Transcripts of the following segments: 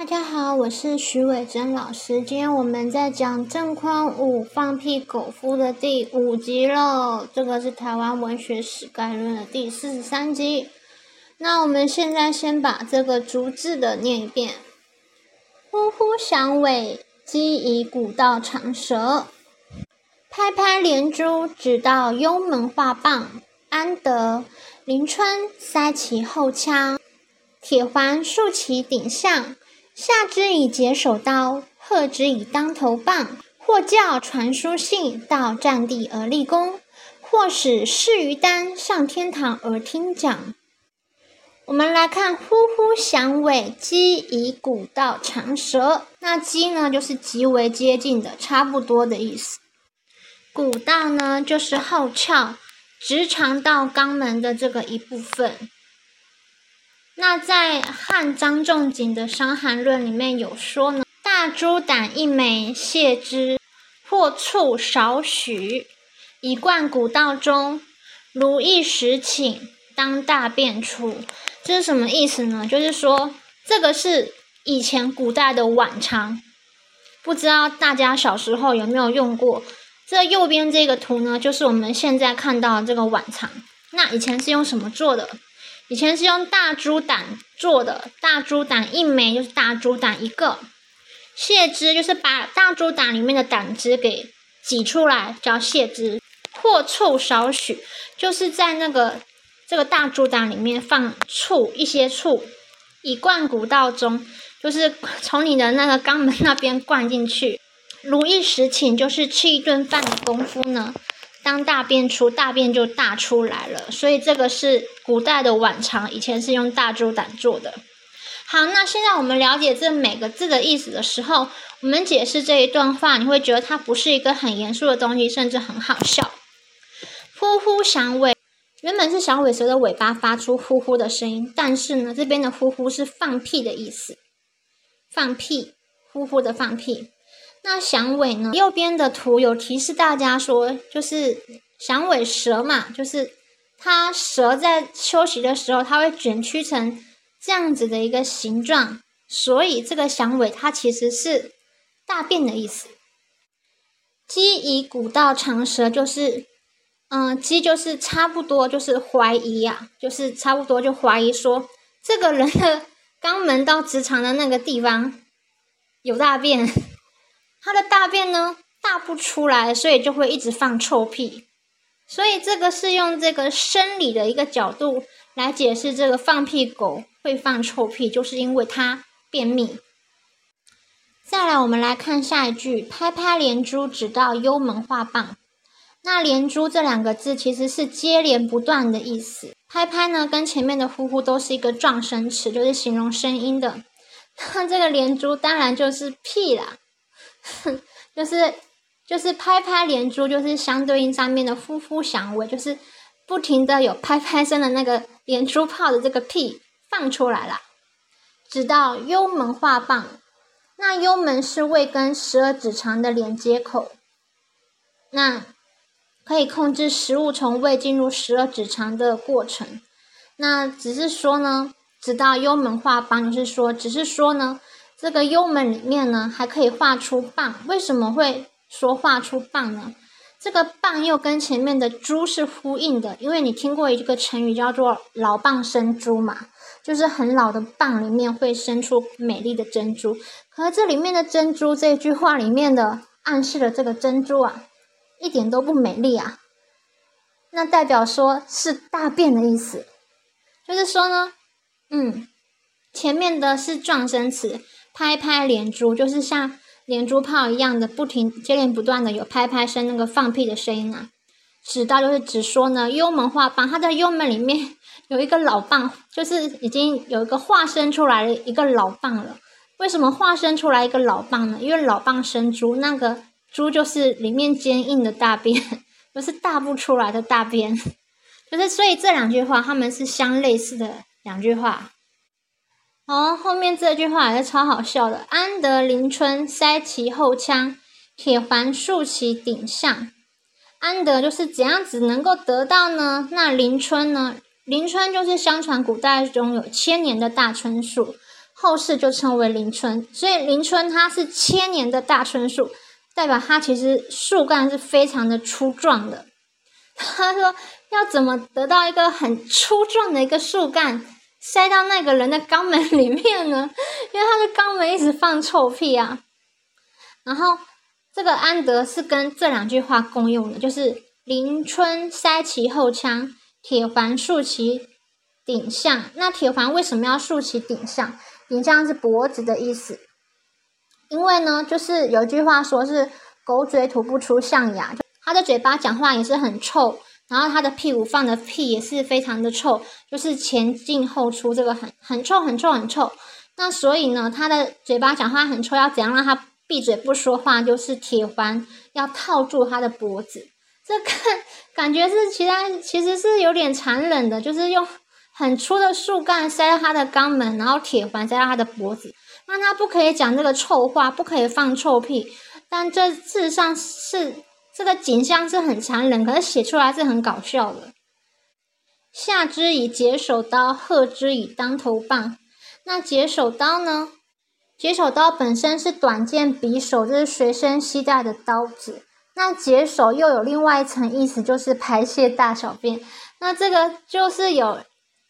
大家好，我是徐伟珍老师。今天我们在讲郑宽五放屁狗夫的第五集了，这个是台湾文学史概论的第四十三集。那我们现在先把这个逐字的念一遍：呼呼响尾，鸡以古道长舌；拍拍连珠，直到幽门画棒。安得林春塞其后腔，铁环竖其顶项。下之以解手刀，贺之以当头棒，或教传书信到战地而立功，或使士于丹上天堂而听讲。我们来看“呼呼响尾，鸡以古道长舌”。那“鸡”呢，就是极为接近的、差不多的意思；“古道”呢，就是后窍，直肠到肛门的这个一部分。那在汉张仲景的《伤寒论》里面有说呢：“大猪胆一枚，泻之，或醋少许，以灌古道中，如一时请，当大便出。”这是什么意思呢？就是说，这个是以前古代的碗肠，不知道大家小时候有没有用过？这右边这个图呢，就是我们现在看到这个碗肠。那以前是用什么做的？以前是用大猪胆做的，大猪胆一枚就是大猪胆一个，泻汁就是把大猪胆里面的胆汁给挤出来，叫泻汁。或醋少许，就是在那个这个大猪胆里面放醋一些醋，以灌古道中，就是 从你的那个肛门那边灌进去，如一时请，就是吃一顿饭的功夫呢。当大便出，大便就大出来了，所以这个是古代的碗肠，以前是用大猪胆做的。好，那现在我们了解这每个字的意思的时候，我们解释这一段话，你会觉得它不是一个很严肃的东西，甚至很好笑。呼呼响尾，原本是小尾蛇的尾巴发出呼呼的声音，但是呢，这边的呼呼是放屁的意思，放屁，呼呼的放屁。那响尾呢？右边的图有提示大家说，就是响尾蛇嘛，就是它蛇在休息的时候，它会卷曲成这样子的一个形状，所以这个响尾它其实是大便的意思。鸡以古道长舌，就是嗯，鸡就是差不多就是怀疑呀，就是差不多就怀疑说，这个人的肛门到直肠的那个地方有大便。它的大便呢大不出来，所以就会一直放臭屁。所以这个是用这个生理的一个角度来解释这个放屁狗会放臭屁，就是因为它便秘。再来，我们来看下一句：拍拍连珠，直到幽门画棒。那连珠这两个字其实是接连不断的意思。拍拍呢，跟前面的呼呼都是一个状声词，就是形容声音的。那这个连珠当然就是屁啦。哼 就是就是拍拍连珠，就是相对应上面的呼呼响尾，就是不停的有拍拍声的那个连珠炮的这个屁放出来了。直到幽门化棒，那幽门是胃跟十二指肠的连接口，那可以控制食物从胃进入十二指肠的过程。那只是说呢，直到幽门化棒，就是说，只是说呢。这个幽门里面呢，还可以画出棒。为什么会说画出棒呢？这个棒又跟前面的珠是呼应的，因为你听过一个成语叫做“老蚌生珠”嘛，就是很老的蚌里面会生出美丽的珍珠。可是这里面的珍珠这句话里面的暗示的这个珍珠啊，一点都不美丽啊。那代表说是大便的意思，就是说呢，嗯，前面的是状声词。拍拍连珠，就是像连珠炮一样的，不停接连不断的有拍拍声，那个放屁的声音啊。直到就是只说呢，幽门画棒，它的幽门里面有一个老蚌，就是已经有一个化身出来的一个老蚌了。为什么化身出来一个老蚌呢？因为老蚌生珠，那个珠就是里面坚硬的大便，不是大不出来的大便。就是所以这两句话，他们是相类似的两句话。哦，后面这句话也是超好笑的。安得临春塞其后腔，铁环竖其顶上。安得就是怎样子能够得到呢？那临春呢？临春就是相传古代中有千年的大椿树，后世就称为林春。所以林春它是千年的大椿树，代表它其实树干是非常的粗壮的。他说要怎么得到一个很粗壮的一个树干塞到那个人的肛门里面呢？因为他的肛门一直放臭屁啊。然后这个安德是跟这两句话共用的，就是林春塞其后腔，铁环竖其顶项。那铁环为什么要竖其顶项？顶项是脖子的意思。因为呢，就是有句话说是狗嘴吐不出象牙。就他的嘴巴讲话也是很臭，然后他的屁股放的屁也是非常的臭，就是前进后出，这个很很臭很臭很臭。那所以呢，他的嘴巴讲话很臭，要怎样让他闭嘴不说话？就是铁环要套住他的脖子，这看感觉是其他其实是有点残忍的，就是用很粗的树干塞到他的肛门，然后铁环塞到他的脖子，让他不可以讲这个臭话，不可以放臭屁。但这事实上是。这个景象是很残忍，可是写出来是很搞笑的。下之以解手刀，贺之以当头棒。那解手刀呢？解手刀本身是短剑匕首，就是随身携带的刀子。那解手又有另外一层意思，就是排泄大小便。那这个就是有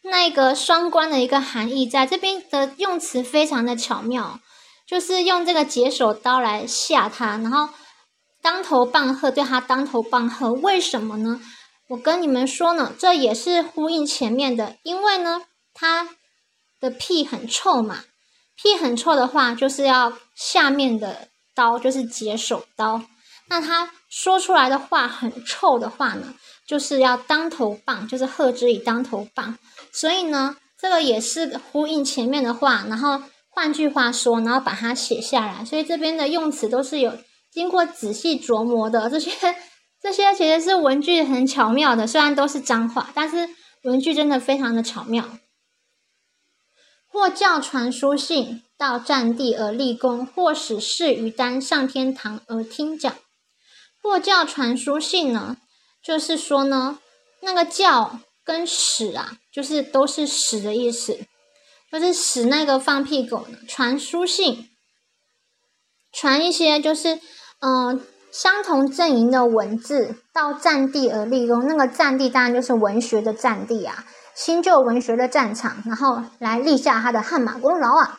那个双关的一个含义，在这边的用词非常的巧妙，就是用这个解手刀来吓他，然后。当头棒喝，对他当头棒喝，为什么呢？我跟你们说呢，这也是呼应前面的，因为呢，他的屁很臭嘛，屁很臭的话，就是要下面的刀就是解手刀，那他说出来的话很臭的话呢，就是要当头棒，就是喝之以当头棒，所以呢，这个也是呼应前面的话，然后换句话说，然后把它写下来，所以这边的用词都是有。经过仔细琢磨的这些，这些其实是文句很巧妙的，虽然都是脏话，但是文句真的非常的巧妙。或教传书信到战地而立功，或使士于丹上天堂而听讲。或教传书信呢，就是说呢，那个教跟使啊，就是都是使的意思，就是使那个放屁狗呢传书信，传一些就是。嗯，相同阵营的文字到战地而立功，那个战地当然就是文学的战地啊，新旧文学的战场，然后来立下他的汗马功劳啊。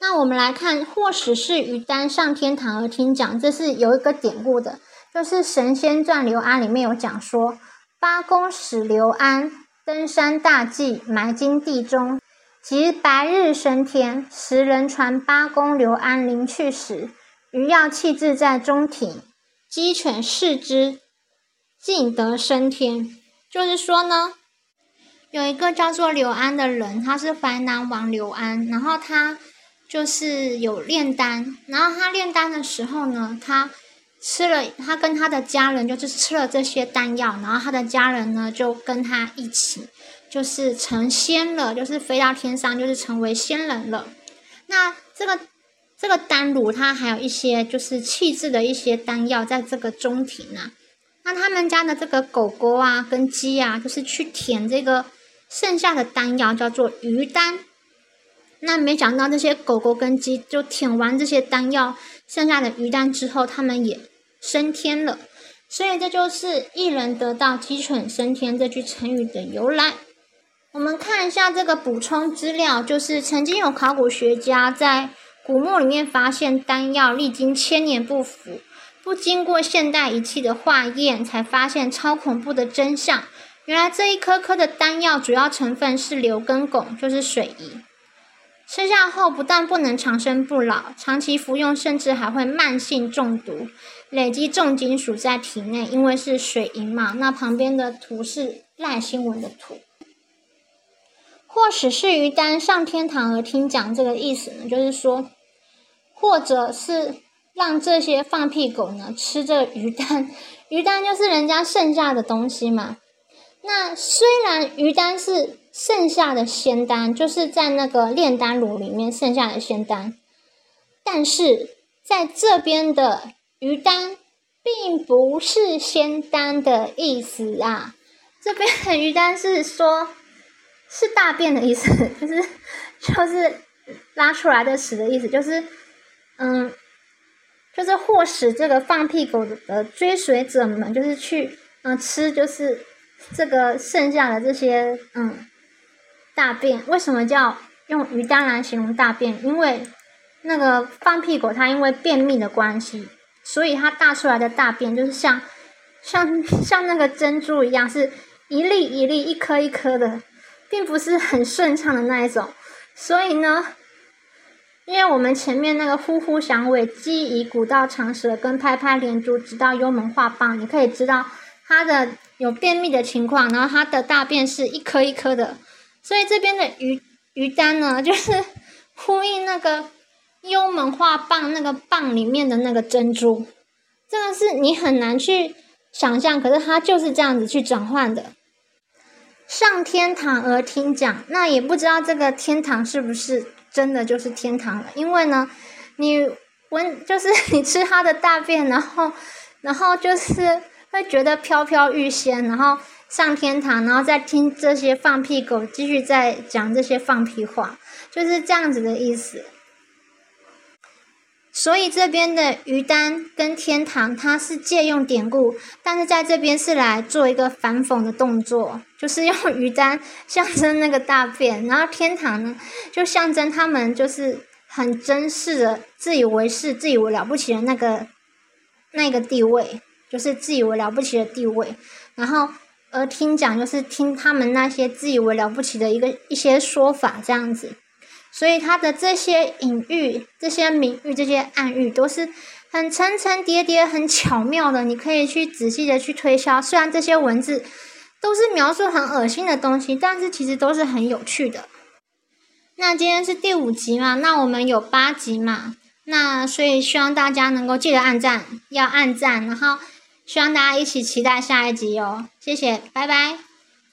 那我们来看，或许是于丹上天堂而听讲，这是有一个典故的，就是《神仙传》刘安里面有讲说，八公使刘安登山大祭，埋金地中，即白日升天，时人传八公刘安临去时。鱼要弃置在中庭，鸡犬视之，尽得升天。就是说呢，有一个叫做刘安的人，他是淮南王刘安，然后他就是有炼丹，然后他炼丹的时候呢，他吃了，他跟他的家人就是吃了这些丹药，然后他的家人呢就跟他一起，就是成仙了，就是飞到天上，就是成为仙人了。那这个。这个丹炉，它还有一些就是气质的一些丹药，在这个中庭啊。那他们家的这个狗狗啊，跟鸡啊，就是去舔这个剩下的丹药，叫做鱼丹。那没想到这些狗狗跟鸡就舔完这些丹药，剩下的鱼丹之后，它们也升天了。所以这就是“一人得道，鸡犬升天”这句成语的由来。我们看一下这个补充资料，就是曾经有考古学家在。古墓里面发现丹药，历经千年不腐，不经过现代仪器的化验，才发现超恐怖的真相。原来这一颗颗的丹药主要成分是硫跟汞，就是水银。吃下后不但不能长生不老，长期服用甚至还会慢性中毒，累积重金属在体内。因为是水银嘛，那旁边的图是赖新闻的图。或使是于丹上天堂而听讲，这个意思呢，就是说。或者是让这些放屁狗呢吃这鱼蛋，鱼蛋就是人家剩下的东西嘛。那虽然鱼蛋是剩下的仙丹，就是在那个炼丹炉里面剩下的仙丹，但是在这边的鱼丹并不是仙丹的意思啊。这边的鱼丹是说，是大便的意思，就是就是拉出来的屎的意思，就是嗯，就是迫使这个放屁狗的追随者们，就是去嗯吃，就是这个剩下的这些嗯大便。为什么叫用鱼单来形容大便？因为那个放屁狗它因为便秘的关系，所以它大出来的大便就是像像像那个珍珠一样，是一粒一粒、一颗一颗的，并不是很顺畅的那一种。所以呢，因为我们前面那个呼呼响尾、鸡以古道长舌跟拍拍连珠，直到幽门画棒，你可以知道它的有便秘的情况，然后它的大便是一颗一颗的。所以这边的鱼鱼丹呢，就是呼应那个。幽门画棒那个棒里面的那个珍珠，这个是你很难去想象，可是它就是这样子去转换的。上天堂而听讲，那也不知道这个天堂是不是真的就是天堂了，因为呢，你闻就是 你吃它的大便，然后然后就是会觉得飘飘欲仙，然后上天堂，然后再听这些放屁狗继续在讲这些放屁话，就是这样子的意思。所以这边的于丹跟天堂，它是借用典故，但是在这边是来做一个反讽的动作，就是用于丹象征那个大便，然后天堂呢就象征他们就是很珍视的、自以为是、自以为了不起的那个那个地位，就是自以为了不起的地位。然后而听讲就是听他们那些自以为了不起的一个一些说法这样子。所以他的这些隐喻、这些明喻、这些暗喻，都是很层层叠叠、很巧妙的。你可以去仔细的去推销。虽然这些文字都是描述很恶心的东西，但是其实都是很有趣的。那今天是第五集嘛？那我们有八集嘛？那所以希望大家能够记得按赞，要按赞，然后希望大家一起期待下一集哦。谢谢，拜拜。